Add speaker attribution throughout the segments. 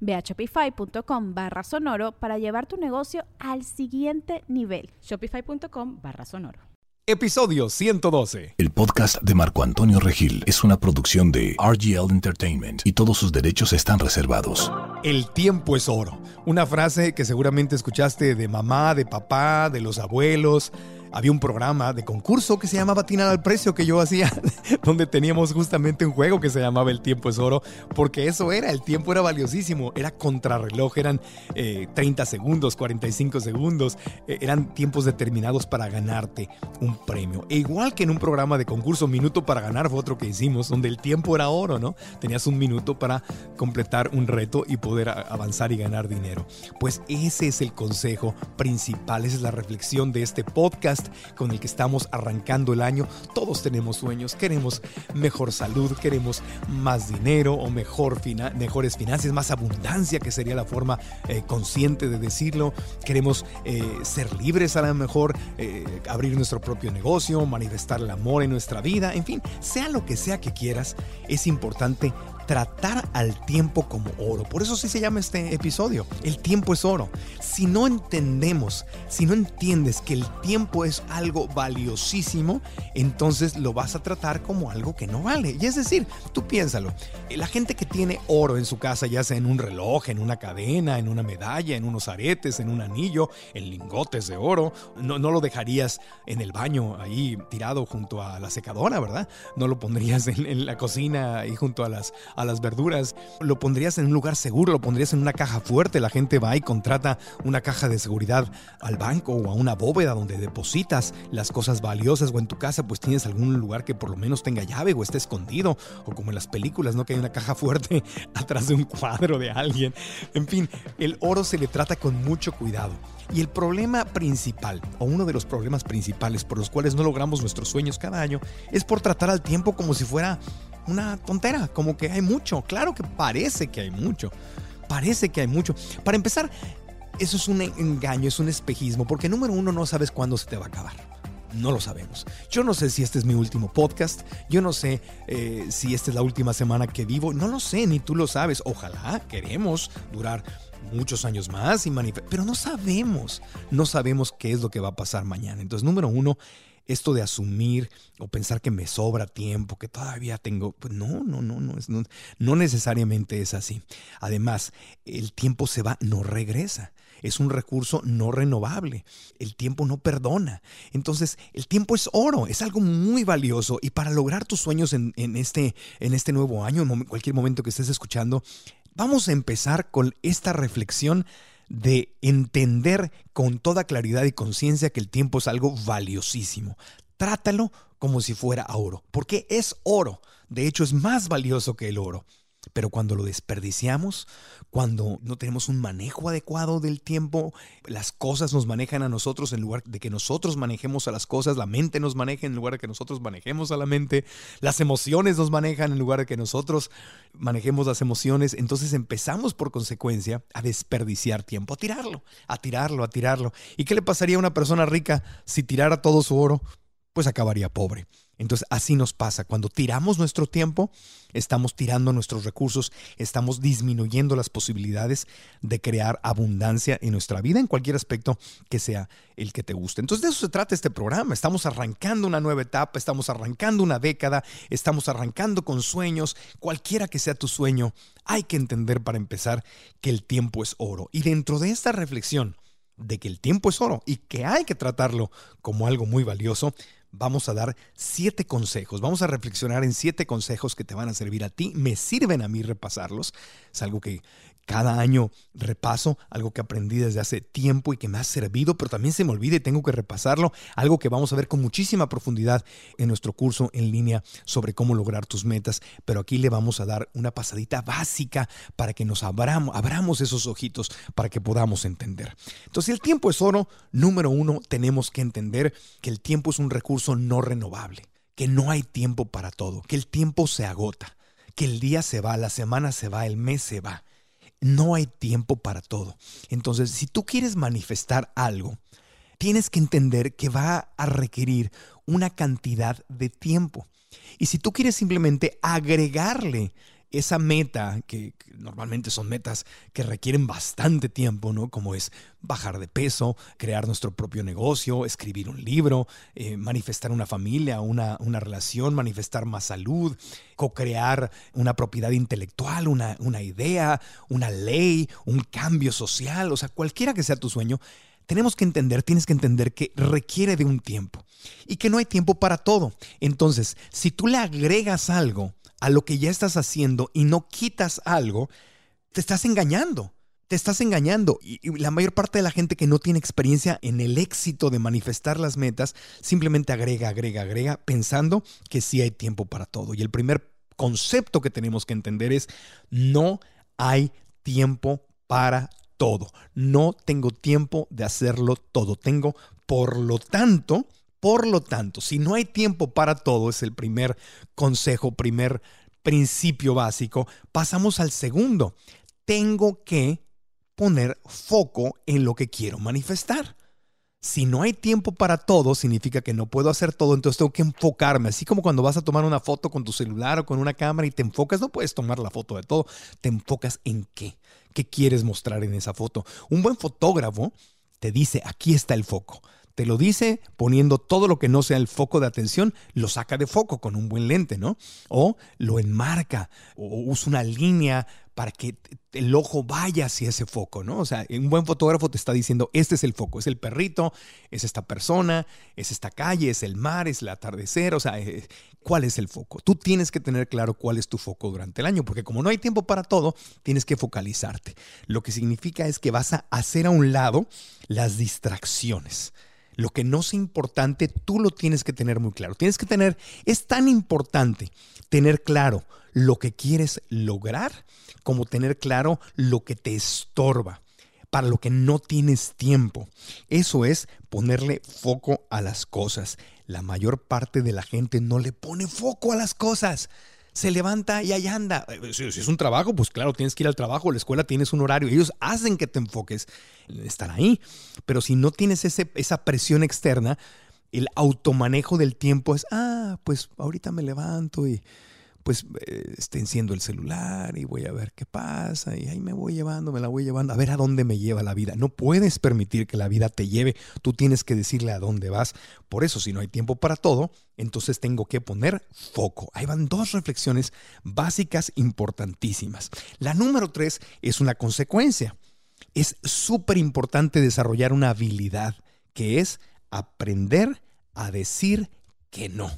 Speaker 1: Ve a shopify.com barra sonoro para llevar tu negocio al siguiente nivel.
Speaker 2: Shopify.com barra sonoro.
Speaker 3: Episodio 112.
Speaker 4: El podcast de Marco Antonio Regil es una producción de RGL Entertainment y todos sus derechos están reservados.
Speaker 3: El tiempo es oro. Una frase que seguramente escuchaste de mamá, de papá, de los abuelos había un programa de concurso que se llamaba Tinar al Precio que yo hacía, donde teníamos justamente un juego que se llamaba El Tiempo es Oro, porque eso era, el tiempo era valiosísimo, era contrarreloj, eran 30 eh, segundos, 45 segundos, eh, eran tiempos determinados para ganarte un premio. E igual que en un programa de concurso, Minuto para Ganar fue otro que hicimos, donde el tiempo era oro, ¿no? Tenías un minuto para completar un reto y poder avanzar y ganar dinero. Pues ese es el consejo principal, esa es la reflexión de este podcast con el que estamos arrancando el año. Todos tenemos sueños, queremos mejor salud, queremos más dinero o mejor mejores finanzas, más abundancia, que sería la forma eh, consciente de decirlo. Queremos eh, ser libres a lo mejor, eh, abrir nuestro propio negocio, manifestar el amor en nuestra vida, en fin, sea lo que sea que quieras, es importante tratar al tiempo como oro. Por eso sí se llama este episodio. El tiempo es oro. Si no entendemos, si no entiendes que el tiempo es algo valiosísimo, entonces lo vas a tratar como algo que no vale. Y es decir, tú piénsalo. La gente que tiene oro en su casa, ya sea en un reloj, en una cadena, en una medalla, en unos aretes, en un anillo, en lingotes de oro, no, no lo dejarías en el baño ahí tirado junto a la secadora, ¿verdad? No lo pondrías en, en la cocina ahí junto a las a las verduras, lo pondrías en un lugar seguro, lo pondrías en una caja fuerte, la gente va y contrata una caja de seguridad al banco o a una bóveda donde depositas las cosas valiosas o en tu casa pues tienes algún lugar que por lo menos tenga llave o esté escondido o como en las películas, ¿no? Que hay una caja fuerte atrás de un cuadro de alguien. En fin, el oro se le trata con mucho cuidado. Y el problema principal, o uno de los problemas principales por los cuales no logramos nuestros sueños cada año, es por tratar al tiempo como si fuera una tontera, como que hay mucho. Claro que parece que hay mucho. Parece que hay mucho. Para empezar, eso es un engaño, es un espejismo, porque número uno no sabes cuándo se te va a acabar. No lo sabemos. Yo no sé si este es mi último podcast. Yo no sé eh, si esta es la última semana que vivo. No lo sé, ni tú lo sabes. Ojalá queremos durar muchos años más y pero no sabemos. No sabemos qué es lo que va a pasar mañana. Entonces, número uno, esto de asumir o pensar que me sobra tiempo, que todavía tengo, pues no, no, no, no, no, no necesariamente es así. Además, el tiempo se va, no regresa. Es un recurso no renovable. El tiempo no perdona. Entonces, el tiempo es oro, es algo muy valioso. Y para lograr tus sueños en este, en este nuevo año, en cualquier momento que estés escuchando, vamos a empezar con esta reflexión de entender con toda claridad y conciencia que el tiempo es algo valiosísimo. Trátalo como si fuera oro, porque es oro. De hecho, es más valioso que el oro. Pero cuando lo desperdiciamos, cuando no tenemos un manejo adecuado del tiempo, las cosas nos manejan a nosotros en lugar de que nosotros manejemos a las cosas, la mente nos maneja en lugar de que nosotros manejemos a la mente, las emociones nos manejan en lugar de que nosotros manejemos las emociones, entonces empezamos por consecuencia a desperdiciar tiempo, a tirarlo, a tirarlo, a tirarlo. ¿Y qué le pasaría a una persona rica si tirara todo su oro? Pues acabaría pobre. Entonces así nos pasa. Cuando tiramos nuestro tiempo, estamos tirando nuestros recursos, estamos disminuyendo las posibilidades de crear abundancia en nuestra vida en cualquier aspecto que sea el que te guste. Entonces de eso se trata este programa. Estamos arrancando una nueva etapa, estamos arrancando una década, estamos arrancando con sueños. Cualquiera que sea tu sueño, hay que entender para empezar que el tiempo es oro. Y dentro de esta reflexión, de que el tiempo es oro y que hay que tratarlo como algo muy valioso, vamos a dar siete consejos. Vamos a reflexionar en siete consejos que te van a servir a ti. Me sirven a mí repasarlos. Es algo que cada año repaso, algo que aprendí desde hace tiempo y que me ha servido, pero también se me olvida y tengo que repasarlo. Algo que vamos a ver con muchísima profundidad en nuestro curso en línea sobre cómo lograr tus metas. Pero aquí le vamos a dar una pasadita básica para que nos abramos, abramos esos ojitos para que podamos entender. Entonces, el tiempo es oro. Número uno, tenemos que entender que el tiempo es un recurso no renovable, que no hay tiempo para todo, que el tiempo se agota, que el día se va, la semana se va, el mes se va. No hay tiempo para todo. Entonces, si tú quieres manifestar algo, tienes que entender que va a requerir una cantidad de tiempo. Y si tú quieres simplemente agregarle esa meta, que, normalmente son metas que requieren bastante tiempo, ¿no? Como es bajar de peso, crear nuestro propio negocio, escribir un libro, eh, manifestar una familia, una, una, relación, manifestar más salud, co-crear una propiedad intelectual, una, una idea, una ley, un cambio social, o sea, cualquiera que sea tu sueño, tenemos que entender, tienes que entender que requiere de un tiempo y que no hay tiempo para todo. Entonces, si tú le agregas algo, a lo que ya estás haciendo y no quitas algo, te estás engañando. Te estás engañando. Y, la mayor parte de la gente que no tiene experiencia en el éxito de manifestar las metas, simplemente agrega, agrega, agrega, pensando que sí hay tiempo para todo. Y el primer concepto que tenemos que entender es, no hay tiempo para todo. No tengo tiempo de hacerlo todo. Tengo, por lo tanto, por lo tanto, si no hay tiempo para todo, es el primer consejo, primer principio básico, pasamos al segundo. Tengo que poner foco en lo que quiero manifestar. Si no hay tiempo para todo, significa que no puedo hacer todo, entonces tengo que enfocarme. Así como cuando vas a tomar una foto con tu celular o con una cámara y te enfocas, no puedes tomar la foto de todo, te enfocas en qué, qué quieres mostrar en esa foto. Un buen fotógrafo te dice, aquí está el foco. Te lo dice poniendo todo lo que no sea el foco de atención, lo saca de foco con un buen lente, ¿no? O lo enmarca o usa una línea para que el ojo vaya hacia ese foco, ¿no? O sea, un buen fotógrafo te está diciendo, este es el foco, es el perrito, es esta persona, es esta calle, es el mar, es el atardecer, o sea, eh, ¿cuál es el foco? Tú tienes que tener claro cuál es tu foco durante el año, porque como no hay tiempo para todo, tienes que focalizarte. Lo que significa es que vas a hacer a un lado las distracciones. Lo que no es importante, tú lo tienes que tener muy claro. Tienes que tener, es tan importante tener claro lo que quieres lograr como tener claro lo que te estorba, para lo que no tienes tiempo. Eso es ponerle foco a las cosas. La mayor parte de la gente no le pone foco a las cosas se levanta y ahí anda. Eh, si, es un trabajo, pues claro, tienes que ir al trabajo, la escuela tienes un horario. Ellos hacen que te enfoques en estar ahí. Pero si no tienes ese, esa presión externa, el automanejo del tiempo es, ah, pues ahorita me levanto y pues eh, esté enciendo el celular y voy a ver qué pasa y ahí me voy llevando, me la voy llevando, a ver a dónde me lleva la vida. No puedes permitir que la vida te lleve, tú tienes que decirle a dónde vas. Por eso, si no hay tiempo para todo, entonces tengo que poner foco. Ahí van dos reflexiones básicas importantísimas. La número tres es una consecuencia. Es súper importante desarrollar una habilidad que es aprender a decir que no.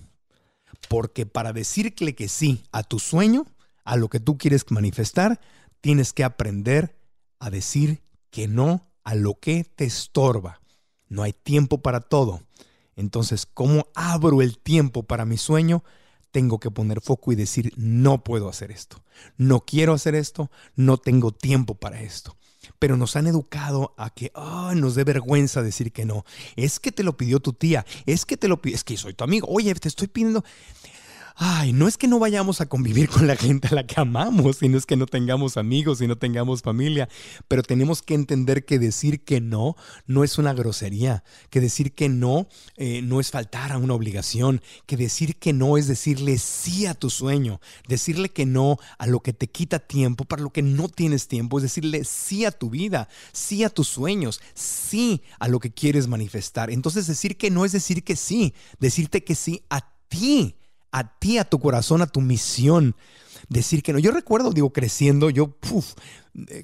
Speaker 3: Porque para decirle que sí a tu sueño, a lo que tú quieres manifestar, tienes que aprender a decir que no a lo que te estorba. No hay tiempo para todo. Entonces, ¿cómo abro el tiempo para mi sueño? Tengo que poner foco y decir, no puedo hacer esto. No quiero hacer esto. No tengo tiempo para esto pero nos han educado a que nos dé vergüenza decir que no. Es que te lo pidió tu tía, es que te lo pidió, es que soy tu amigo, oye, te estoy pidiendo ay, no es que no vayamos a convivir con la gente a la que amamos, sino es que no tengamos amigos y no tengamos familia, pero tenemos que entender que decir que no no es una grosería, que decir que no eh, no es faltar a una obligación, que decir que no es decirle sí a tu sueño, decirle que no a lo que te quita tiempo, para lo que no tienes tiempo, es decirle sí a tu vida, sí a tus sueños, sí a lo que quieres manifestar. Entonces decir que no es decir que sí, decirte que sí a ti a ti, a tu corazón, a tu misión. Decir que no. Yo recuerdo, digo, creciendo, yo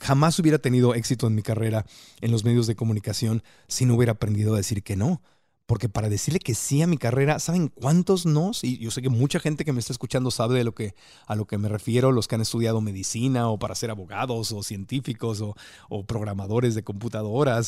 Speaker 3: jamás hubiera tenido éxito en mi carrera en los medios de comunicación si no hubiera aprendido a decir que no. Porque para decirle que sí a mi carrera, ¿saben cuántos no? Y yo sé que mucha gente que me está escuchando sabe de lo que, a lo que me refiero, los que han estudiado medicina o para ser abogados o científicos o, programadores de computadoras.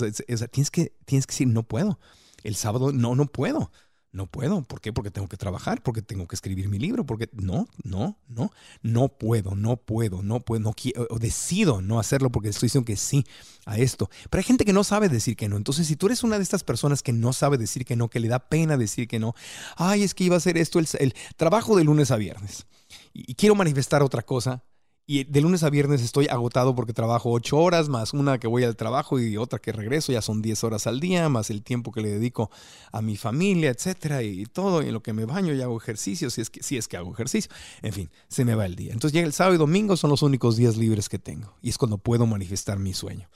Speaker 3: tienes, que, tienes que decir, no puedo. El sábado no, no puedo. No puedo. ¿Por qué? Porque tengo que trabajar, porque tengo que escribir mi libro, porque no, no, no, no puedo, no puedo, no puedo, no quiero, o decido no hacerlo porque estoy diciendo que sí a esto. Pero hay gente que no sabe decir que no. Entonces, si tú eres una de estas personas que no sabe decir que no, que le da pena decir que no, ay, es que iba a hacer esto el, el trabajo de lunes a viernes y quiero manifestar otra cosa, y de lunes a viernes estoy agotado porque trabajo ocho horas, más una que voy al trabajo y otra que regreso, ya son diez horas al día, más el tiempo que le dedico a mi familia, etcétera, y todo, y en lo que me baño y hago ejercicio, si es que, si es que hago ejercicio. En fin, se me va el día. Entonces llega el sábado y domingo, son los únicos días libres que tengo. Y es cuando puedo manifestar mi sueño.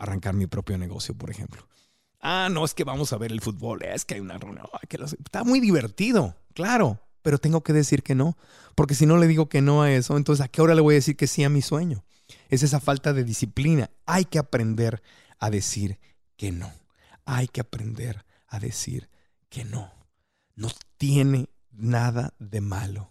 Speaker 3: Arrancar mi propio negocio, por ejemplo. Ah, no, es que vamos a ver el fútbol, es que hay una reunión, que está muy divertido, claro, pero tengo que decir que no, porque si no le digo que no a eso, entonces ¿a qué hora le voy a decir que sí a mi sueño? Es esa falta de disciplina. Hay que aprender a decir que no. Hay que aprender a decir que no. No tiene nada de malo.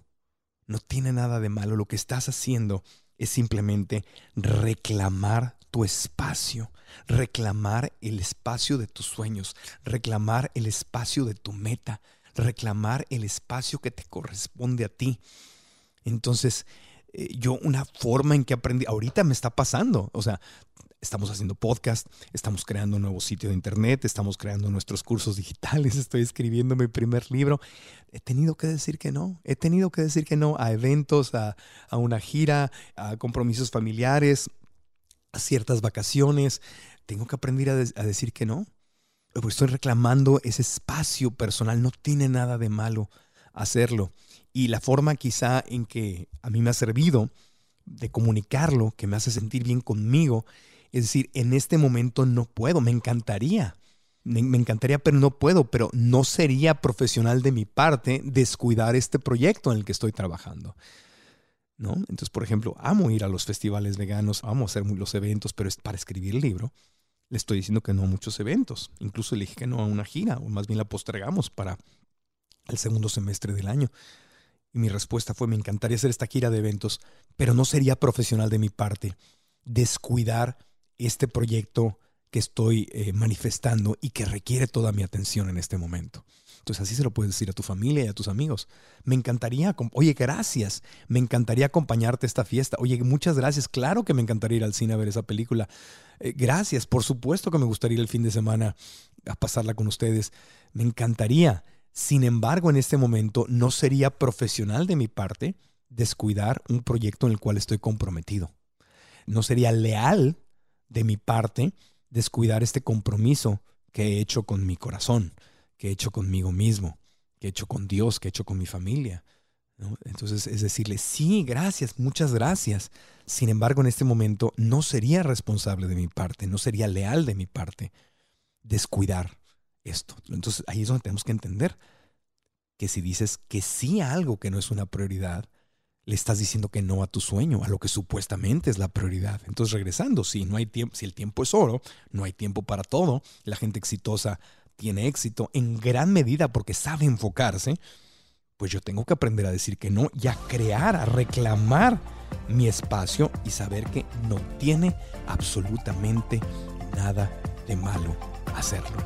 Speaker 3: No tiene nada de malo. Lo que estás haciendo es simplemente reclamar tu espacio, reclamar el espacio de tus sueños, reclamar el espacio de tu meta, reclamar el espacio que te corresponde a ti. Entonces, eh, yo una forma en que aprendí, ahorita me está pasando, o sea, estamos haciendo podcast, estamos creando un nuevo sitio de internet, estamos creando nuestros cursos digitales, estoy escribiendo mi primer libro. He tenido que decir que no, he tenido que decir que no a eventos, a, una gira, a compromisos familiares, a ciertas vacaciones. Tengo que aprender a decir que no estoy reclamando ese espacio personal, no tiene nada de malo hacerlo. Y la forma quizá en que a mí me ha servido de comunicarlo, que me hace sentir bien conmigo, es decir, en este momento no puedo, me encantaría, me, encantaría, pero no puedo, pero no sería profesional de mi parte descuidar este proyecto en el que estoy trabajando. ¿No? Entonces, por ejemplo, amo ir a los festivales veganos, amo hacer los eventos, pero es para escribir el libro le estoy diciendo que no a muchos eventos. Incluso le dije que no a una gira, o más bien la postergamos para el segundo semestre del año. Y mi respuesta fue, me encantaría hacer esta gira de eventos, pero no sería profesional de mi parte descuidar este proyecto que estoy eh, manifestando y que requiere toda mi atención en este momento. Entonces así se lo puedes decir a tu familia y a tus amigos. Me encantaría, oye, gracias, me encantaría acompañarte a esta fiesta. Oye, muchas gracias. Claro que me encantaría ir al cine a ver esa película. Eh, gracias, por supuesto que me gustaría ir el fin de semana a pasarla con ustedes. Me encantaría. Sin embargo, en este momento no sería profesional de mi parte descuidar un proyecto en el cual estoy comprometido. No sería leal de mi parte descuidar este compromiso que he hecho con mi corazón que he hecho conmigo mismo, que he hecho con Dios, que he hecho con mi familia. Entonces es decirle, sí, gracias, muchas gracias. Sin embargo, en este momento no sería responsable de mi parte, no sería leal de mi parte descuidar esto. Entonces ahí es donde tenemos que entender que si dices que sí a algo que no es una prioridad, le estás diciendo que no a tu sueño, a lo que supuestamente es la prioridad. Entonces regresando, si no hay tiempo, si el tiempo es oro, no hay tiempo para todo. La gente exitosa tiene éxito en gran medida porque sabe enfocarse, pues yo tengo que aprender a decir que no y a crear, a reclamar mi espacio y saber que no tiene absolutamente nada de malo hacerlo.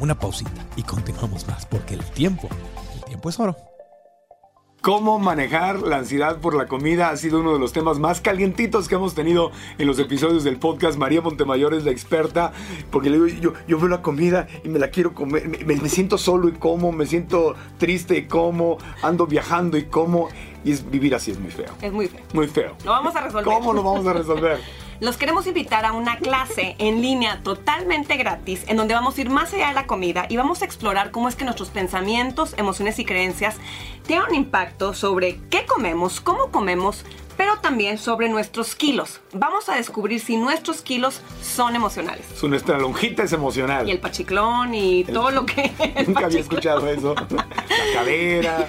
Speaker 3: Una pausita y continuamos más porque el tiempo, el tiempo es oro.
Speaker 5: Cómo manejar la ansiedad por la comida ha sido uno de los temas más calientitos que hemos tenido en los episodios del podcast. María Montemayor es la experta, porque le digo, yo, yo veo la comida y me la quiero comer, me, me, siento solo y como, me siento triste y como, ando viajando y como, y es, vivir así es muy feo.
Speaker 6: Es muy feo.
Speaker 5: Muy feo.
Speaker 6: Lo vamos a resolver.
Speaker 5: ¿Cómo lo vamos a resolver?
Speaker 6: los queremos invitar a una clase en línea totalmente gratis en donde vamos a ir más allá de la comida y vamos a explorar cómo es que nuestros pensamientos, emociones y creencias tienen un impacto sobre qué comemos, cómo comemos, pero también sobre nuestros kilos. Vamos a descubrir si nuestros kilos son emocionales.
Speaker 5: Su nuestra lonjita es emocional.
Speaker 6: Y el pachiclón y todo lo que...
Speaker 5: Nunca había escuchado eso. La cadera.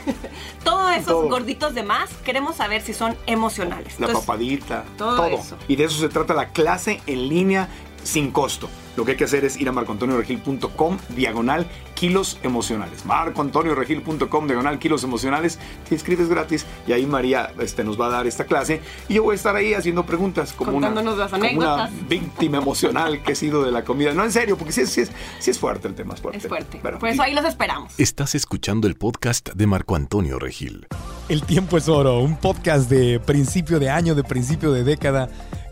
Speaker 6: Todos esos gorditos de más, queremos saber si son emocionales.
Speaker 5: La papadita. Todo, todo. Eso. Y de eso se trata la clase en línea sin costo. lo que hay que hacer es ir a marcoantonioregil.com diagonal kilos emocionales. marcoantonioregil.com diagonal kilos emocionales. Te inscribes gratis y ahí María este, nos va a dar esta clase y yo voy a estar ahí haciendo preguntas como, una,
Speaker 6: Contándonos las
Speaker 5: como una víctima emocional que he sido de la comida. No, en serio, porque sí, es- sí es, sí es fuerte el tema, es fuerte.
Speaker 6: Es fuerte.
Speaker 5: Pero-
Speaker 6: Por eso ahí los esperamos.
Speaker 4: Estás escuchando el podcast de Marco Antonio Regil.
Speaker 3: El tiempo es oro, un podcast de principio de año, de principio de década,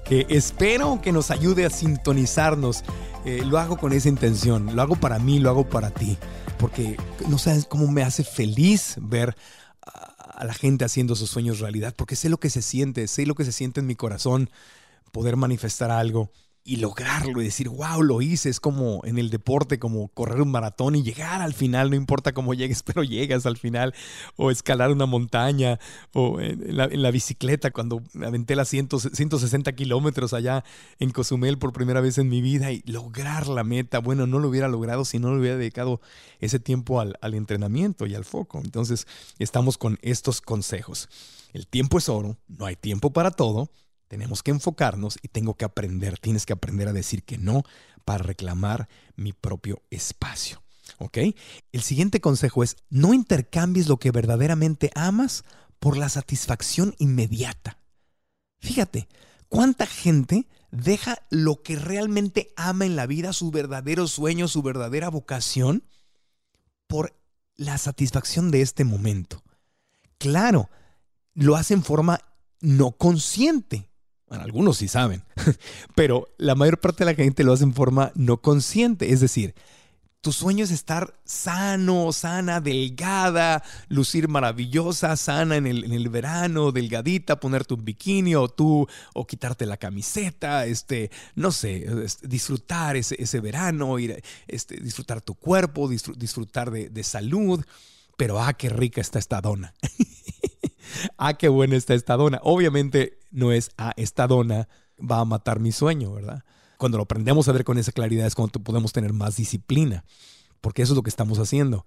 Speaker 3: que espero que nos ayude a sintonizarnos. Eh, lo hago con esa intención, lo hago para mí, lo hago para ti, porque no sabes cómo me hace feliz ver a a la gente haciendo sus sueños realidad, porque sé lo que se siente, sé lo que se siente en mi corazón, poder manifestar algo y lograrlo y decir, wow, lo hice. Es como en el deporte, como correr un maratón y llegar al final, no importa cómo llegues, pero llegas al final. O escalar una montaña, o en la, bicicleta, cuando aventé las 100 160 kilómetros allá en Cozumel por primera vez en mi vida y lograr la meta. Bueno, no lo hubiera logrado si no le hubiera dedicado ese tiempo al, al entrenamiento y al foco. Entonces, estamos con estos consejos. El tiempo es oro, no hay tiempo para todo. Tenemos que enfocarnos y tengo que aprender, tienes que aprender a decir que no para reclamar mi propio espacio. ¿Ok? El siguiente consejo es no intercambies lo que verdaderamente amas por la satisfacción inmediata. Fíjate, ¿cuánta gente deja lo que realmente ama en la vida, su verdadero sueño, su verdadera vocación, por la satisfacción de este momento? Claro, lo hace en forma no consciente. Bueno, algunos sí saben, pero la mayor parte de la gente lo hace en forma no consciente. Es decir, tu sueño es estar sano, sana, delgada, lucir maravillosa, sana en el, en el verano, delgadita, ponerte un bikini o tú, o quitarte la camiseta, este, no sé, este, disfrutar ese, ese verano, ir, este, disfrutar tu cuerpo, disfr- disfrutar de, de salud. Pero ah, qué rica está esta dona. ah, qué buena está esta dona. Obviamente no es, ah, esta dona va a matar mi sueño, ¿verdad? Cuando lo aprendemos a ver con esa claridad es cuando podemos tener más disciplina, porque eso es lo que estamos haciendo.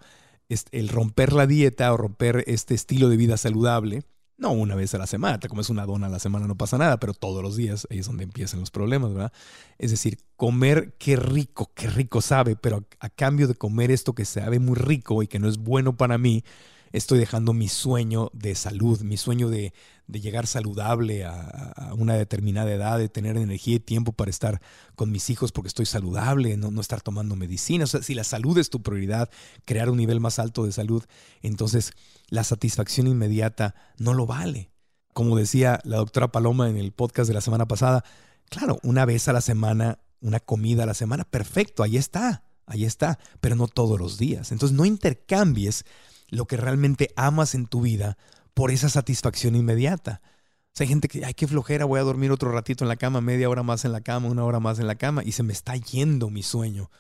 Speaker 3: El romper la dieta o romper este estilo de vida saludable, no una vez a la semana, te comes una dona a la semana no pasa nada, pero todos los días ahí es donde empiezan los problemas, ¿verdad? Es decir, comer qué rico, qué rico sabe, pero a, a cambio de comer esto que sabe muy rico y que no es bueno para mí, estoy dejando mi sueño de salud, mi sueño de, de llegar saludable a, una determinada edad, de tener energía y tiempo para estar con mis hijos porque estoy saludable, no, no estar tomando medicina. O sea, si la salud es tu prioridad, crear un nivel más alto de salud, entonces la satisfacción inmediata no lo vale. Como decía la doctora Paloma en el podcast de la semana pasada, claro, una vez a la semana, una comida a la semana, perfecto, ahí está, ahí está, pero no todos los días. Entonces no intercambies lo que realmente amas en tu vida por esa satisfacción inmediata. O sea, hay gente que, ay, qué flojera, voy a dormir otro ratito en la cama, media hora más en la cama, una hora más en la cama, y se me está yendo mi sueño,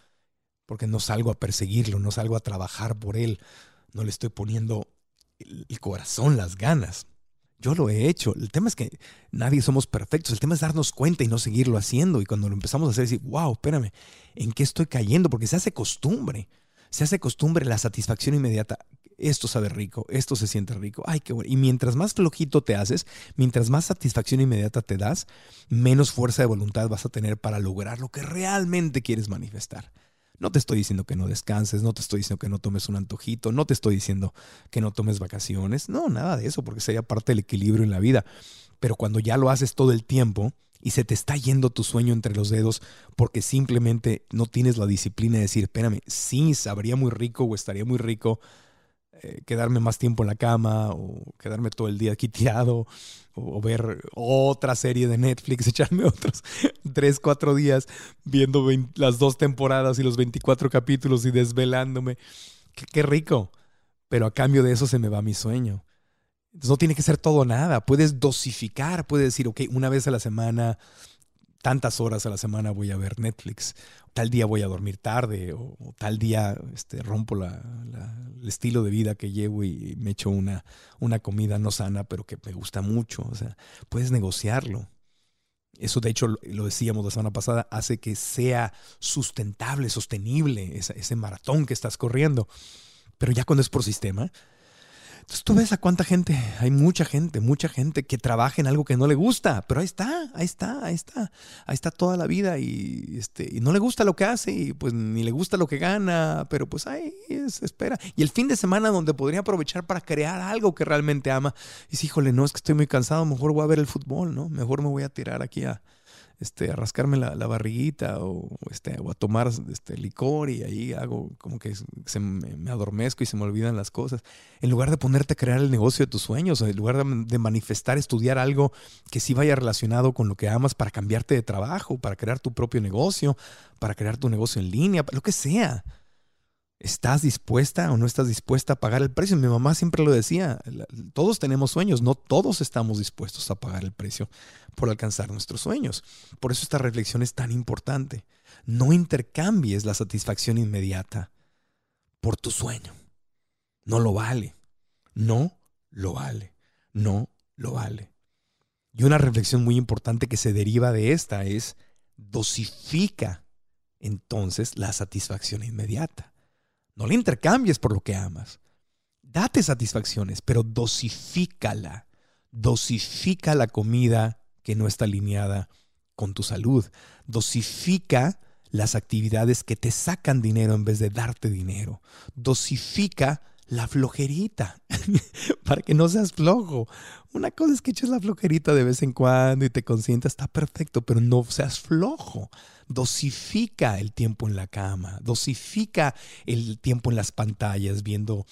Speaker 3: porque no salgo a perseguirlo, no salgo a trabajar por él, no le estoy poniendo el, corazón, las ganas. Yo lo he hecho. El tema es que nadie somos perfectos. El tema es darnos cuenta y no seguirlo haciendo. Y cuando lo empezamos a hacer, decir, wow, espérame, ¿en qué estoy cayendo? Porque se hace costumbre. Se hace costumbre la satisfacción inmediata esto sabe rico, esto se siente rico, ay, qué bueno. Y mientras más flojito te haces, mientras más satisfacción inmediata te das, menos fuerza de voluntad vas a tener para lograr lo que realmente quieres manifestar. No te estoy diciendo que no descanses, no te estoy diciendo que no tomes un antojito, no te estoy diciendo que no tomes vacaciones, no, nada de eso, porque sería parte del equilibrio en la vida. Pero cuando ya lo haces todo el tiempo y se te está yendo tu sueño entre los dedos porque simplemente no tienes la disciplina de decir, espérame, sí, sabría muy rico o estaría muy rico eh, quedarme más tiempo en la cama o quedarme todo el día aquí o, ver otra serie de Netflix, echarme otros 3, 4 días viendo 20, las dos temporadas y los 24 capítulos y desvelándome. Qué, qué rico. Pero a cambio de eso se me va mi sueño. Entonces no tiene que ser todo nada. Puedes dosificar, puedes decir, ok, una vez a la semana, tantas horas a la semana voy a ver Netflix. Tal día voy a dormir tarde o, tal día este, rompo la, el estilo de vida que llevo y me echo una, una comida no sana, pero que me gusta mucho. O sea, puedes negociarlo. Eso, de hecho, lo, lo decíamos la semana pasada, hace que sea sustentable, sostenible ese, ese maratón que estás corriendo. Pero ya cuando es por sistema, Entonces tú ves a cuánta gente, hay mucha gente, mucha gente que trabaja en algo que no le gusta, pero ahí está, ahí está, ahí está, ahí está toda la vida y, este, y no le gusta lo que hace y pues ni le gusta lo que gana, pero pues ahí se espera. Y el fin de semana donde podría aprovechar para crear algo que realmente ama, y dice, híjole, no, es que estoy muy cansado, mejor voy a ver el fútbol, ¿no? Mejor me voy a tirar aquí a, este, a rascarme la, barriguita o, este, o a tomar este, licor y ahí hago como que se me, adormezco y se me olvidan las cosas. En lugar de ponerte a crear el negocio de tus sueños, en lugar de, manifestar, estudiar algo que sí vaya relacionado con lo que amas para cambiarte de trabajo, para crear tu propio negocio, para crear tu negocio en línea, lo que sea. ¿Estás dispuesta o no estás dispuesta a pagar el precio? Mi mamá siempre lo decía, todos tenemos sueños, no todos estamos dispuestos a pagar el precio por alcanzar nuestros sueños. Por eso esta reflexión es tan importante. No intercambies la satisfacción inmediata por tu sueño. No lo vale. No lo vale. No lo vale. Y una reflexión muy importante que se deriva de esta es dosifica entonces la satisfacción inmediata. No la intercambies por lo que amas. Date satisfacciones, pero dosifícala. Dosifica la comida que no está alineada con tu salud. Dosifica las actividades que te sacan dinero en vez de darte dinero. Dosifica la flojerita para que no seas flojo. Una cosa es que eches la flojerita de vez en cuando y te consientas, está perfecto, pero no seas flojo dosifica el tiempo en la cama, dosifica el tiempo en las pantallas, viendo,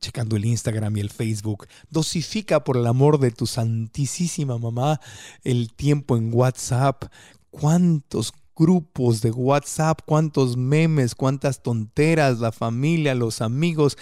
Speaker 3: checando el Instagram y el Facebook, dosifica por el amor de tu santísima mamá el tiempo en WhatsApp. ¿Cuántos grupos de WhatsApp, cuántos memes, cuántas tonteras, la familia, los amigos.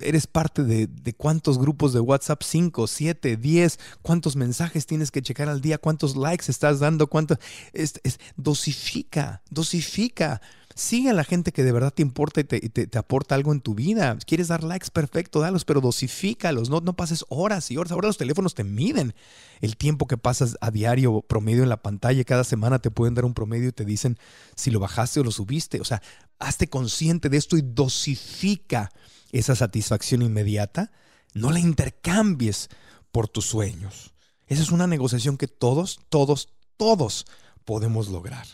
Speaker 3: Eres parte de, cuántos grupos de WhatsApp, 5, 7, 10, cuántos mensajes tienes que checar al día, cuántos likes estás dando, cuánto... Es, es, dosifica, dosifica. Sigue a la gente que de verdad te importa y te, aporta algo en tu vida. Quieres dar likes, perfecto, dalos, pero dosifícalos. No, no pases horas y horas. Ahora los teléfonos te miden el tiempo que pasas a diario promedio en la pantalla. Cada semana te pueden dar un promedio y te dicen si lo bajaste o lo subiste. O sea, hazte consciente de esto y dosifica esa satisfacción inmediata. No la intercambies por tus sueños. Esa es una negociación que todos, todos, todos podemos lograr.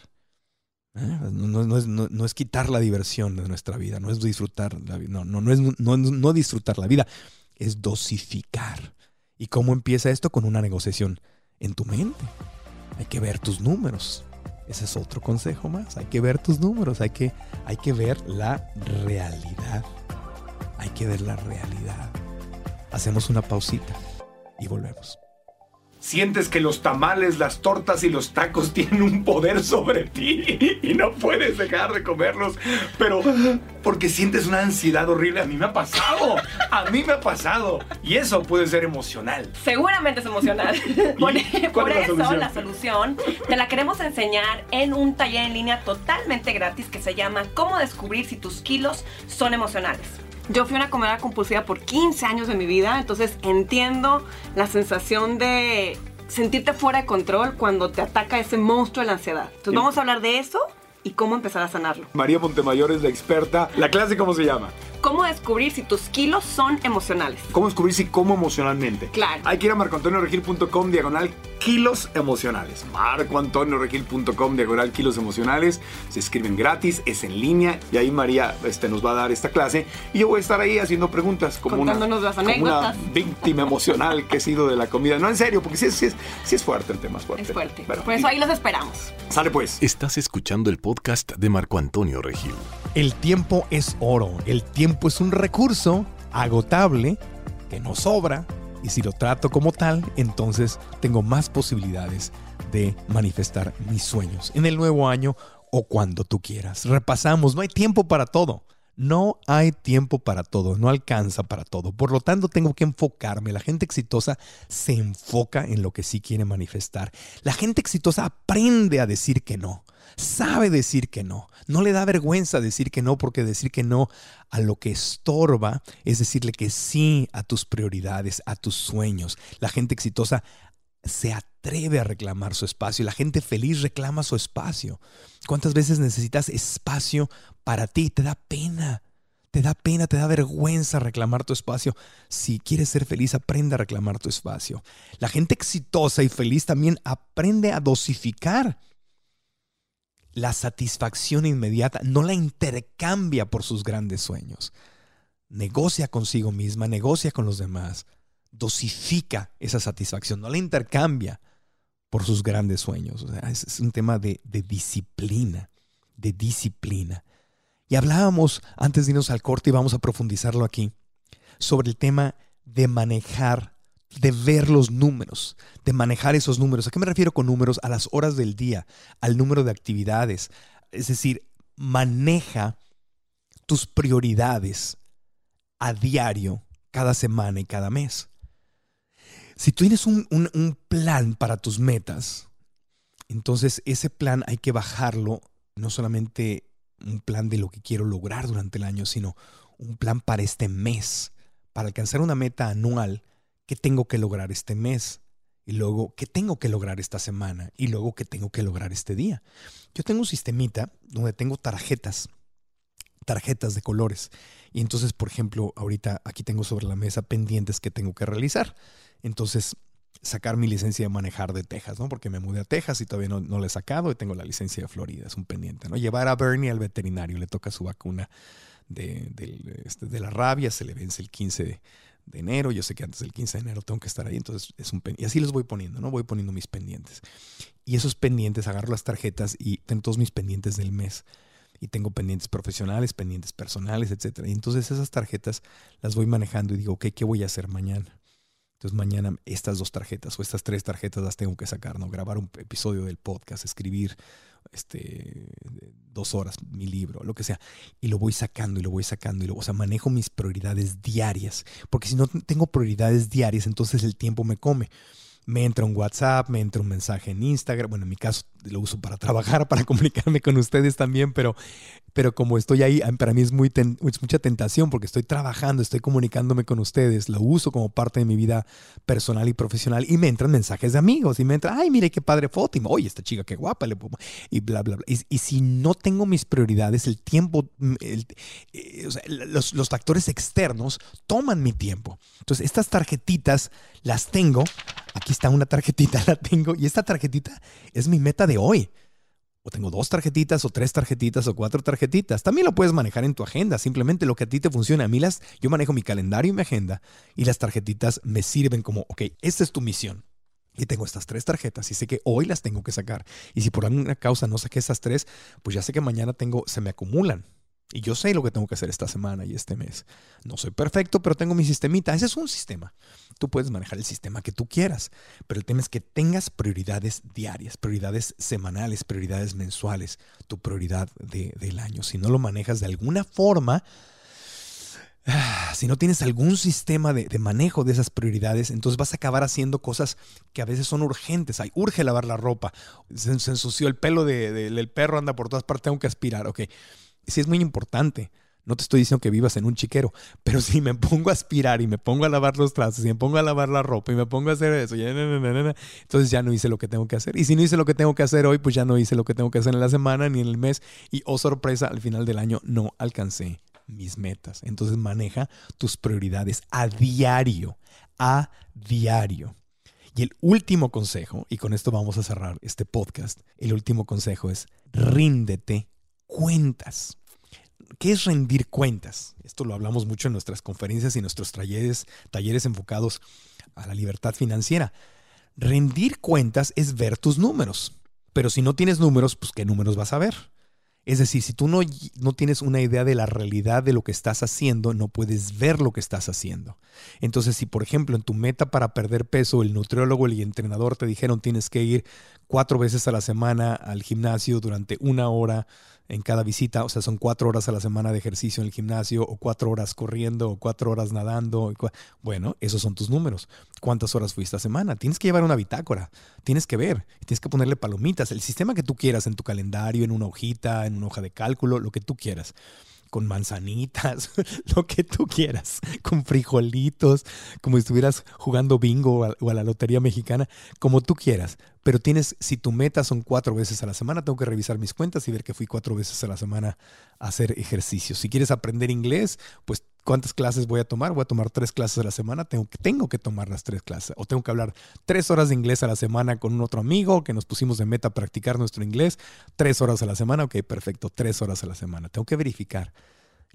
Speaker 3: ¿Eh? No, es, quitar la diversión de nuestra vida, no es disfrutar la vida, no, no, no es no, disfrutar la vida, es dosificar. ¿Y cómo empieza esto? Con una negociación en tu mente. Hay que ver tus números. Ese es otro consejo más. Hay que ver tus números, hay que, hay que ver la realidad. Hay que ver la realidad. Hacemos una pausita y volvemos
Speaker 5: sientes que los tamales, las tortas y los tacos tienen un poder sobre ti y no puedes dejar de comerlos, pero porque sientes una ansiedad horrible. A mí me ha pasado, a mí me ha pasado. Y eso puede ser emocional.
Speaker 6: Seguramente es emocional. por, eso la solución te la queremos enseñar en un taller en línea totalmente gratis que se llama Cómo descubrir si tus kilos son emocionales. Yo fui una comedora compulsiva por 15 años de mi vida, entonces entiendo la sensación de sentirte fuera de control cuando te ataca ese monstruo de la ansiedad. Entonces vamos a hablar de eso y cómo empezar a sanarlo.
Speaker 5: María Montemayor es la experta. ¿La clase cómo se llama?
Speaker 6: Cómo descubrir si tus kilos son emocionales.
Speaker 5: ¿Cómo descubrir si como emocionalmente?
Speaker 6: Claro.
Speaker 5: Hay que ir a marcoantonioregil.com diagonal kilos emocionales. marcoantonioregil.com diagonal kilos emocionales. Se escriben gratis, es en línea y ahí María este, nos va a dar esta clase y yo voy a estar ahí haciendo preguntas como,
Speaker 6: Contándonos
Speaker 5: una,
Speaker 6: las anécdotas.
Speaker 5: una víctima emocional que he sido de la comida. No, en serio, porque sí, es, sí es fuerte el tema, es fuerte.
Speaker 6: Es fuerte. Por eso ahí los esperamos.
Speaker 5: Sale pues.
Speaker 4: Estás escuchando el podcast de Marco Antonio Regil.
Speaker 3: El tiempo es oro. El tiempo es un recurso agotable que no sobra. Y si lo trato como tal, entonces tengo más posibilidades de manifestar mis sueños en el nuevo año o cuando tú quieras. Repasamos, no hay tiempo para todo. No hay tiempo para todo, no alcanza para todo. Por lo tanto, tengo que enfocarme. La gente exitosa se enfoca en lo que sí quiere manifestar. La gente exitosa aprende a decir que no. Sabe decir que no. No le da vergüenza decir que no porque decir que no a lo que estorba es decirle que sí a tus prioridades, a tus sueños. La gente exitosa se atreve a reclamar su espacio. La gente feliz reclama su espacio. ¿Cuántas veces necesitas espacio para ti? Te da pena. te da pena, te da vergüenza reclamar tu espacio. Si quieres ser feliz, aprende a reclamar tu espacio. La gente exitosa y feliz también aprende a dosificar la satisfacción inmediata, no la intercambia por sus grandes sueños. Negocia consigo misma, negocia con los demás, dosifica esa satisfacción, no la intercambia por sus grandes sueños. Es, un tema de, de disciplina, de disciplina. Y hablábamos antes de irnos al corte y vamos a profundizarlo aquí sobre el tema de manejar, de ver los números, de manejar esos números. ¿A qué me refiero con números? A las horas del día, al número de actividades. Es decir, maneja tus prioridades a diario, cada semana y cada mes. Si tú tienes un, un plan para tus metas, entonces ese plan hay que bajarlo no solamente un plan de lo que quiero lograr durante el año, sino un plan para este mes, para alcanzar una meta anual, ¿qué tengo que lograr este mes? Y luego, ¿qué tengo que lograr esta semana? Y luego, ¿qué tengo que lograr este día? Yo tengo un sistemita donde tengo tarjetas, tarjetas de colores. Y entonces, por ejemplo, ahorita aquí tengo sobre la mesa pendientes que tengo que realizar. Entonces, sacar mi licencia de manejar de Texas, ¿no? Porque me mudé a Texas y todavía no, no la he sacado y tengo la licencia de Florida, es un pendiente, ¿no? Llevar a Bernie al veterinario, le toca su vacuna de, este, de, la rabia, se le vence el 15 de, enero, yo sé que antes del 15 de enero tengo que estar ahí, entonces es un pendiente. Y así los voy poniendo, ¿no? Voy poniendo mis pendientes. Y esos pendientes, agarro las tarjetas y tengo todos mis pendientes del mes. Y tengo pendientes profesionales, pendientes personales, etc. Y entonces esas tarjetas las voy manejando y digo, ok, ¿qué voy a hacer mañana? Entonces mañana estas dos tarjetas o estas tres tarjetas las tengo que sacar, ¿no? Grabar un episodio del podcast, escribir este, dos horas mi libro, lo que sea. Y lo voy sacando y lo voy sacando y lo, o sea, manejo mis prioridades diarias. Porque si no tengo prioridades diarias, entonces el tiempo me come me entra un WhatsApp, me entra un mensaje en Instagram. Bueno, en mi caso lo uso para trabajar, para comunicarme con ustedes también, pero, pero como estoy ahí, para mí es, muy mucha tentación porque estoy trabajando, estoy comunicándome con ustedes, lo uso como parte de mi vida personal y profesional y me entran mensajes de amigos y me entran, ay, mire qué padre foto, y oye, esta chica qué guapa, y bla, bla, bla. Y, si no tengo mis prioridades, el tiempo, mm, eh, los factores externos toman mi tiempo. Entonces, estas tarjetitas las tengo aquí está una tarjetita, la tengo, y esta tarjetita es mi meta de hoy. O tengo dos tarjetitas, o tres tarjetitas, o cuatro tarjetitas. También lo puedes manejar en tu agenda, simplemente lo que a ti te funciona. A mí las, yo manejo mi calendario y mi agenda, y las tarjetitas me sirven como, ok, esta es tu misión. Y tengo estas tres tarjetas y sé que hoy las tengo que sacar. Y si por alguna causa no saqué esas tres, pues ya sé que mañana tengo, se me acumulan. Y yo sé lo que tengo que hacer esta semana y este mes. No soy perfecto, pero tengo mi sistemita. Ese es un sistema. Tú puedes manejar el sistema que tú quieras, pero el tema es que tengas prioridades diarias, prioridades semanales, prioridades mensuales, tu prioridad del año. Si no lo manejas de alguna forma, si no tienes algún sistema de, manejo de esas prioridades, entonces vas a acabar haciendo cosas que a veces son urgentes. Hay urge lavar la ropa. Se, ensució el pelo del perro, anda por todas partes, tengo que aspirar. Ok sí es muy importante. No te estoy diciendo que vivas en un chiquero, pero si me pongo a aspirar y me pongo a lavar los trastes y me pongo a lavar la ropa y me pongo a hacer eso, entonces ya no hice lo que tengo que hacer. Y si no hice lo que tengo que hacer hoy, pues ya no hice lo que tengo que hacer en la semana ni en el mes. Y oh sorpresa, al final del año no alcancé mis metas. Entonces maneja tus prioridades a diario, a diario. Y el último consejo, y con esto vamos a cerrar este podcast, el último consejo es ríndete cuentas. ¿Qué es rendir cuentas? Esto lo hablamos mucho en nuestras conferencias y nuestros talleres, talleres enfocados a la libertad financiera. Rendir cuentas es ver tus números. Pero si no tienes números, pues ¿qué números vas a ver? Es decir, si tú no, no, tienes una idea de la realidad de lo que estás haciendo, no puedes ver lo que estás haciendo. Entonces, si por ejemplo en tu meta para perder peso, el nutriólogo y el entrenador te dijeron tienes que ir cuatro veces a la semana al gimnasio durante una hora en cada visita, o sea, son cuatro horas a la semana de ejercicio en el gimnasio, o cuatro horas corriendo, o cuatro horas nadando. Bueno, esos son tus números. ¿Cuántas horas fuiste esta semana? Tienes que llevar una bitácora, tienes que ver, tienes que ponerle palomitas, el sistema que tú quieras en tu calendario, en una hojita, en una hoja de cálculo, lo que tú quieras con manzanitas, lo que tú quieras, con frijolitos, como si estuvieras jugando bingo o a, la lotería mexicana, como tú quieras. Pero tienes, si tu meta son cuatro veces a la semana, tengo que revisar mis cuentas y ver que fui cuatro veces a la semana a hacer ejercicio. Si quieres aprender inglés, pues ¿cuántas clases voy a tomar? Voy a tomar tres clases a la semana, tengo que, tengo que tomar las tres clases. O tengo que hablar tres horas de inglés a la semana con un otro amigo que nos pusimos de meta a practicar nuestro inglés, tres horas a la semana, ok, perfecto, tres horas a la semana. Tengo que verificar.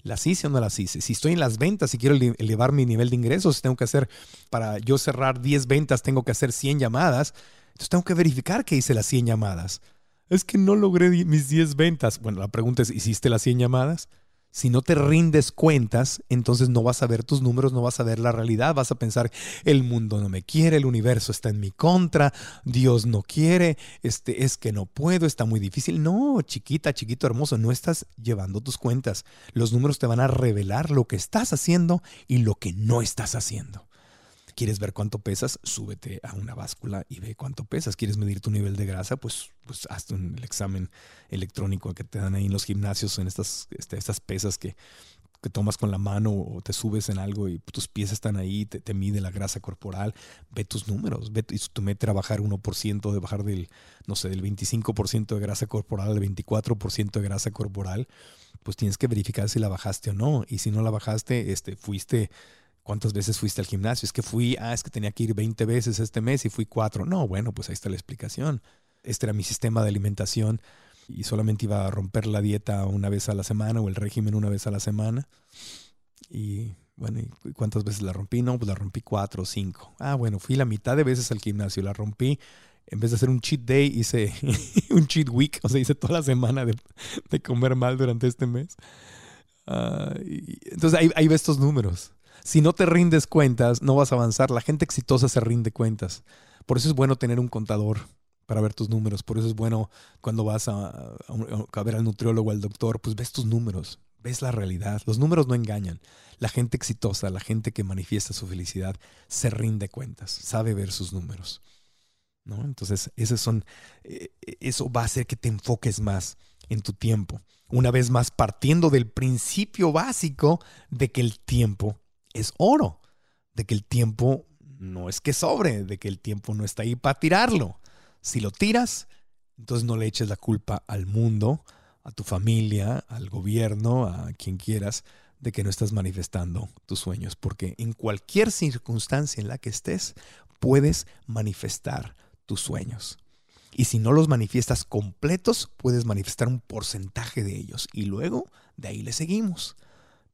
Speaker 3: ¿Las hice o no las hice? Si estoy en las ventas y quiero elevar mi nivel de ingresos, tengo que hacer, para yo cerrar 10 ventas, tengo que hacer 100 llamadas entonces tengo que verificar que hice las 100 llamadas. Es que no logré mis 10 ventas. Bueno, la pregunta es, ¿hiciste las 100 llamadas? Si no te rindes cuentas, entonces no vas a ver tus números, no vas a ver la realidad, vas a pensar, el mundo no me quiere, el universo está en mi contra, Dios no quiere, este, es que no puedo, está muy difícil. No, chiquita, chiquito, hermoso, no estás llevando tus cuentas. Los números te van a revelar lo que estás haciendo y lo que no estás haciendo. ¿Quieres ver cuánto pesas? Súbete a una báscula y ve cuánto pesas. ¿Quieres medir tu nivel de grasa? Pues, pues hazte un, el examen electrónico que te dan ahí en los gimnasios, en estas, este, estas pesas que, que tomas con la mano o te subes en algo y tus pies están ahí, te, te mide la grasa corporal, ve tus números, ve, y tu meta a bajar 1%, de bajar del, no sé, del 25% de grasa corporal al 24% de grasa corporal, pues tienes que verificar si la bajaste o no. Y si no la bajaste, este, fuiste ¿Cuántas veces fuiste al gimnasio? Es que fui, ah, es que tenía que ir 20 veces este mes y fui cuatro. No, bueno, pues ahí está la explicación. Este era mi sistema de alimentación y solamente iba a romper la dieta una vez a la semana o el régimen una vez a la semana. Y bueno, ¿y cuántas veces la rompí? No, pues la rompí cuatro o cinco. Ah, bueno, fui la mitad de veces al gimnasio, la rompí. En vez de hacer un cheat day, hice un cheat week, o sea, hice toda la semana de, comer mal durante este mes. Ah, entonces ahí, ahí ves estos números. Si no te rindes cuentas, no vas a avanzar. La gente exitosa se rinde cuentas. Por eso es bueno tener un contador para ver tus números. Por eso es bueno cuando vas a, ver al nutriólogo o al doctor, pues ves tus números, ves la realidad. Los números no engañan. La gente exitosa, la gente que manifiesta su felicidad, se rinde cuentas, sabe ver sus números. ¿no? Entonces, son, eh, eso va a hacer que te enfoques más en tu tiempo. Una vez más, partiendo del principio básico de que el tiempo es oro, de que el tiempo no es que sobre, de que el tiempo no está ahí para tirarlo. Si lo tiras, entonces no le eches la culpa al mundo, a tu familia, al gobierno, a quien quieras, de que no estás manifestando tus sueños, porque en cualquier circunstancia en la que estés, puedes manifestar tus sueños. Y si no los manifiestas completos, puedes manifestar un porcentaje de ellos. Y luego de ahí le seguimos.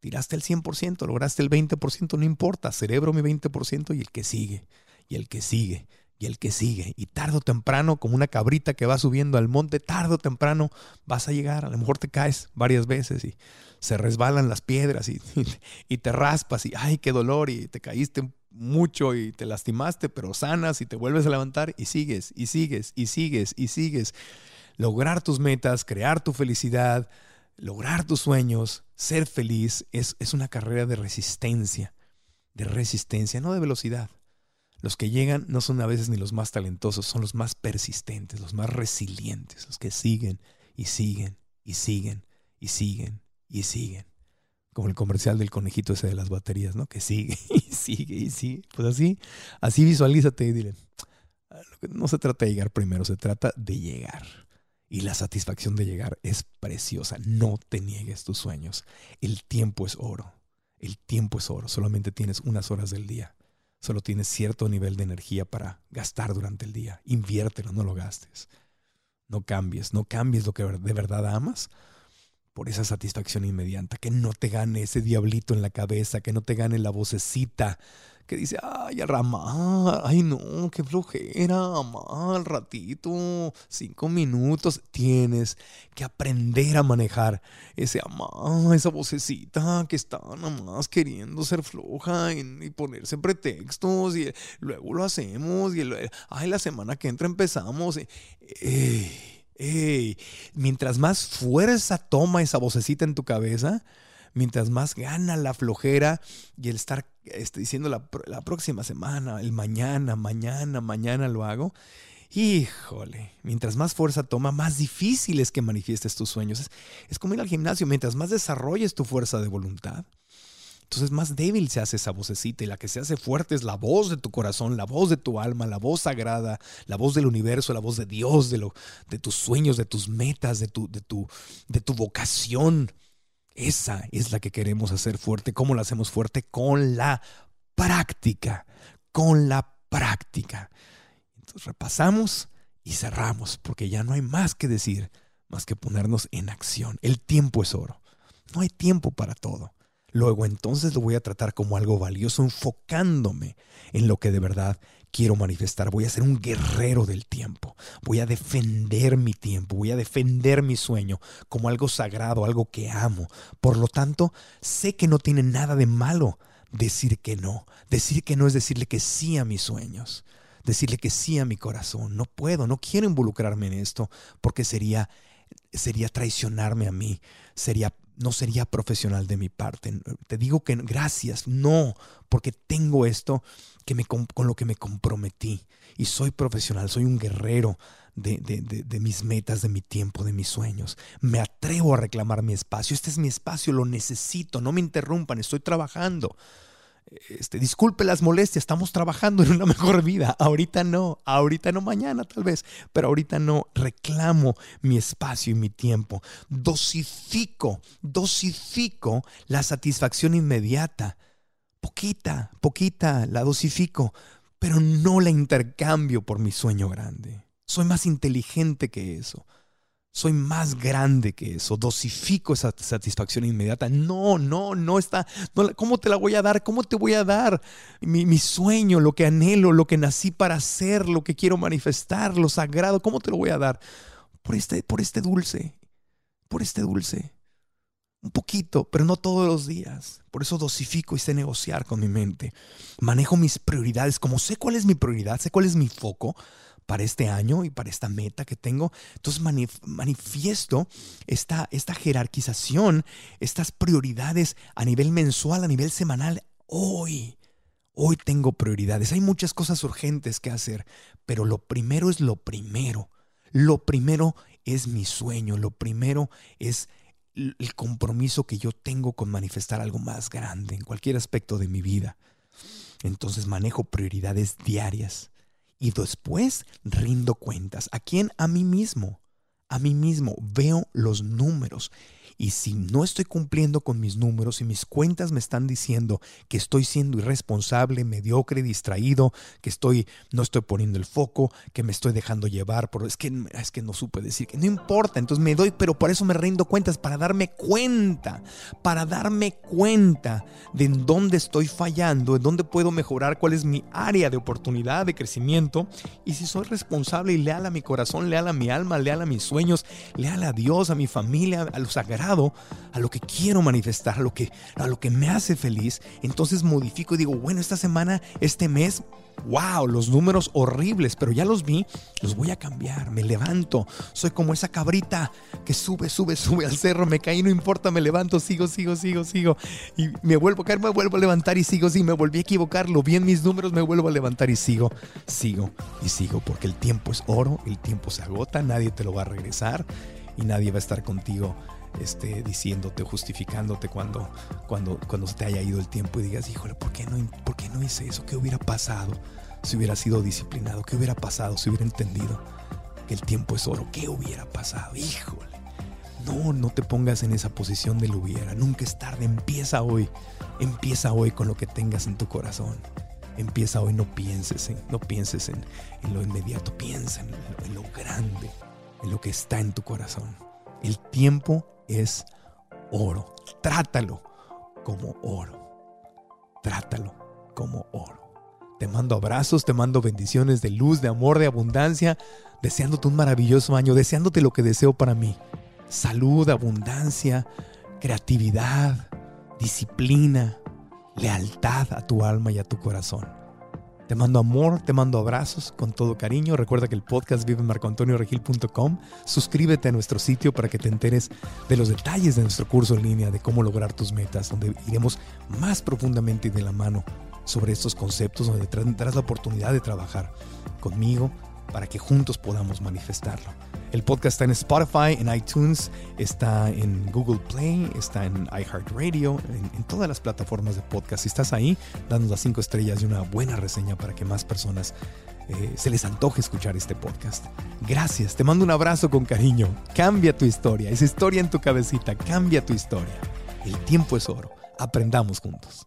Speaker 3: Tiraste el 100%, lograste el 20%, no importa, cerebro mi 20% y el que sigue, y el que sigue, y el que sigue. Y tarde o temprano, como una cabrita que va subiendo al monte, tarde o temprano vas a llegar. A lo mejor te caes varias veces y se resbalan las piedras y, y, te raspas y ay, qué dolor y te caíste mucho y te lastimaste, pero sanas y te vuelves a levantar y sigues y sigues y sigues y sigues. Lograr tus metas, crear tu felicidad, lograr tus sueños, ser feliz, es, es una carrera de resistencia, de resistencia, no de velocidad. Los que llegan no son a veces ni los más talentosos, son los más persistentes, los más resilientes, los que siguen y siguen y siguen y siguen y siguen. Como el comercial del conejito ese de las baterías, ¿no? Que sigue y sigue y sigue. Pues así, así visualízate y dile, ah, no se trata de llegar primero, se trata de llegar. Y la satisfacción de llegar es preciosa. No te niegues tus sueños. El tiempo es oro. El tiempo es oro. Solamente tienes unas horas del día. Solo tienes cierto nivel de energía para gastar durante el día. Inviértelo, no lo gastes. No cambies, no cambies lo que de verdad amas por esa satisfacción inmediata. Que no te gane ese diablito en la cabeza, que no te gane la vocecita que dice, ay, a ay no, qué flojera, amar, ratito, cinco minutos. Tienes que aprender a manejar ese amar, esa vocecita que está nada más queriendo ser floja y, ponerse pretextos y luego lo hacemos y ay, la semana que entra empezamos. mientras más fuerza toma esa vocecita en tu cabeza, mientras más gana la flojera y el estar este, diciendo la, próxima semana, el mañana, mañana, mañana lo hago, híjole, mientras más fuerza toma, más difícil es que manifiestes tus sueños. Es, es como ir al gimnasio, mientras más desarrolles tu fuerza de voluntad Entonces más débil se hace esa vocecita y la que se hace fuerte es la voz de tu corazón, la voz de tu alma, la voz sagrada, la voz del universo, la voz de Dios, de, lo, de tus sueños, de tus metas, de tu, de, tu, de tu vocación. Esa es la que queremos hacer fuerte. ¿Cómo la hacemos fuerte? Con la práctica, con la práctica. Entonces repasamos y cerramos, porque ya no hay más que decir, más que ponernos en acción. El tiempo es oro. No hay tiempo para todo. Luego entonces lo voy a tratar como algo valioso, enfocándome en lo que de verdad quiero manifestar. Voy a ser un guerrero del tiempo. Voy a defender mi tiempo. Voy a defender mi sueño como algo sagrado, algo que amo. Por lo tanto, sé que no tiene nada de malo decir que no. Decir que no es decirle que sí a mis sueños. Decirle que sí a mi corazón. No puedo, no quiero involucrarme en esto porque sería sería traicionarme a mí, sería no sería profesional de mi parte. Te digo que gracias, no, porque tengo esto que me, con lo que me comprometí y soy profesional, soy un guerrero de, de, mis metas, de mi tiempo, de mis sueños. Me atrevo a reclamar mi espacio. Este es mi espacio, lo necesito, no me interrumpan, estoy trabajando este, disculpe las molestias, estamos trabajando en una mejor vida. Ahorita no, ahorita no, mañana tal vez, pero ahorita no. Reclamo mi espacio y mi tiempo. Dosifico, dosifico la satisfacción inmediata. Poquita, poquita, la dosifico, pero no la intercambio por mi sueño grande. Soy más inteligente que eso soy más grande que eso, dosifico esa satisfacción inmediata. No, no, no está, ¿cómo te la voy a dar? ¿Cómo te voy a dar mi, mi, sueño, lo que anhelo, lo que nací para hacer, lo que quiero manifestar, lo sagrado? ¿Cómo te lo voy a dar? Por este, por este dulce, por este dulce. Un poquito, pero no todos los días. Por eso dosifico y sé negociar con mi mente. Manejo mis prioridades. Como sé cuál es mi prioridad, sé cuál es mi foco, para este año y para esta meta que tengo. Entonces manifiesto esta, esta jerarquización, estas prioridades a nivel mensual, a nivel semanal. Hoy, hoy tengo prioridades. Hay muchas cosas urgentes que hacer, pero lo primero es lo primero. Lo primero es mi sueño, lo primero es el compromiso que yo tengo con manifestar algo más grande en cualquier aspecto de mi vida. Entonces manejo prioridades diarias y después rindo cuentas. ¿A quién? A mí mismo. A mí mismo. Veo los números y si no estoy cumpliendo con mis números y mis cuentas me están diciendo que estoy siendo irresponsable, mediocre, distraído, que estoy no estoy poniendo el foco, que me estoy dejando llevar por es que es que no supe decir que no importa, entonces me doy, pero por eso me rindo cuentas para darme cuenta, para darme cuenta de en dónde estoy fallando, en dónde puedo mejorar, cuál es mi área de oportunidad de crecimiento y si soy responsable y leal a mi corazón, leal a mi alma, leal a mis sueños, leal a Dios, a mi familia, a los sagrados a lo que quiero manifestar, a lo que, a lo que me hace feliz, entonces modifico y digo, bueno, esta semana, este mes, wow, los números horribles, pero ya los vi, los voy a cambiar, me levanto, soy como esa cabrita que sube, sube, sube al cerro, me caí, no importa, me levanto, sigo, sigo, sigo, sigo, y me vuelvo a caer, me vuelvo a levantar y sigo, sí, me volví a equivocar, lo vi en mis números, me vuelvo a levantar y sigo, sigo y sigo, porque el tiempo es oro, el tiempo se agota, nadie te lo va a regresar y nadie va a estar contigo este, diciéndote, justificándote cuando, cuando, cuando se te haya ido el tiempo y digas, híjole, ¿por qué, no, ¿por qué no hice eso? ¿Qué hubiera pasado si hubiera sido disciplinado? ¿Qué hubiera pasado si hubiera entendido que el tiempo es oro? ¿Qué hubiera pasado? Híjole. No, no te pongas en esa posición del hubiera. Nunca es tarde. Empieza hoy. Empieza hoy con lo que tengas en tu corazón. Empieza hoy. No pienses en, no pienses en, lo inmediato. Piensa en, en lo grande, en lo que está en tu corazón. El tiempo es oro. Trátalo como oro. Trátalo como oro. Te mando abrazos, te mando bendiciones de luz, de amor, de abundancia, deseándote un maravilloso año, deseándote lo que deseo para mí. Salud, abundancia, creatividad, disciplina, lealtad a tu alma y a tu corazón. Te mando amor, te mando abrazos con todo cariño. Recuerda que el podcast vive en marcoantonioregil.com. Suscríbete a nuestro sitio para que te enteres de los detalles de nuestro curso en línea de cómo lograr tus metas, donde iremos más profundamente y de la mano sobre estos conceptos, donde tendrás la oportunidad de trabajar conmigo para que juntos podamos manifestarlo. El podcast está en Spotify, en iTunes, está en Google Play, está en iHeartRadio, en, todas las plataformas de podcast. Si estás ahí, danos las cinco estrellas y una buena reseña para que más personas eh, se les antoje escuchar este podcast. Gracias, te mando un abrazo con cariño. Cambia tu historia, esa historia en tu cabecita, cambia tu historia. El tiempo es oro. Aprendamos juntos.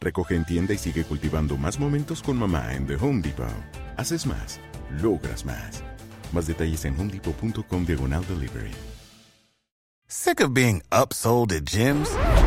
Speaker 7: Recoge en tienda y sigue cultivando más momentos con mamá en The Home Depot. Haces más, logras más. Más detalles en homedepot.com diagonal delivery.
Speaker 8: Sick of being upsold at gyms?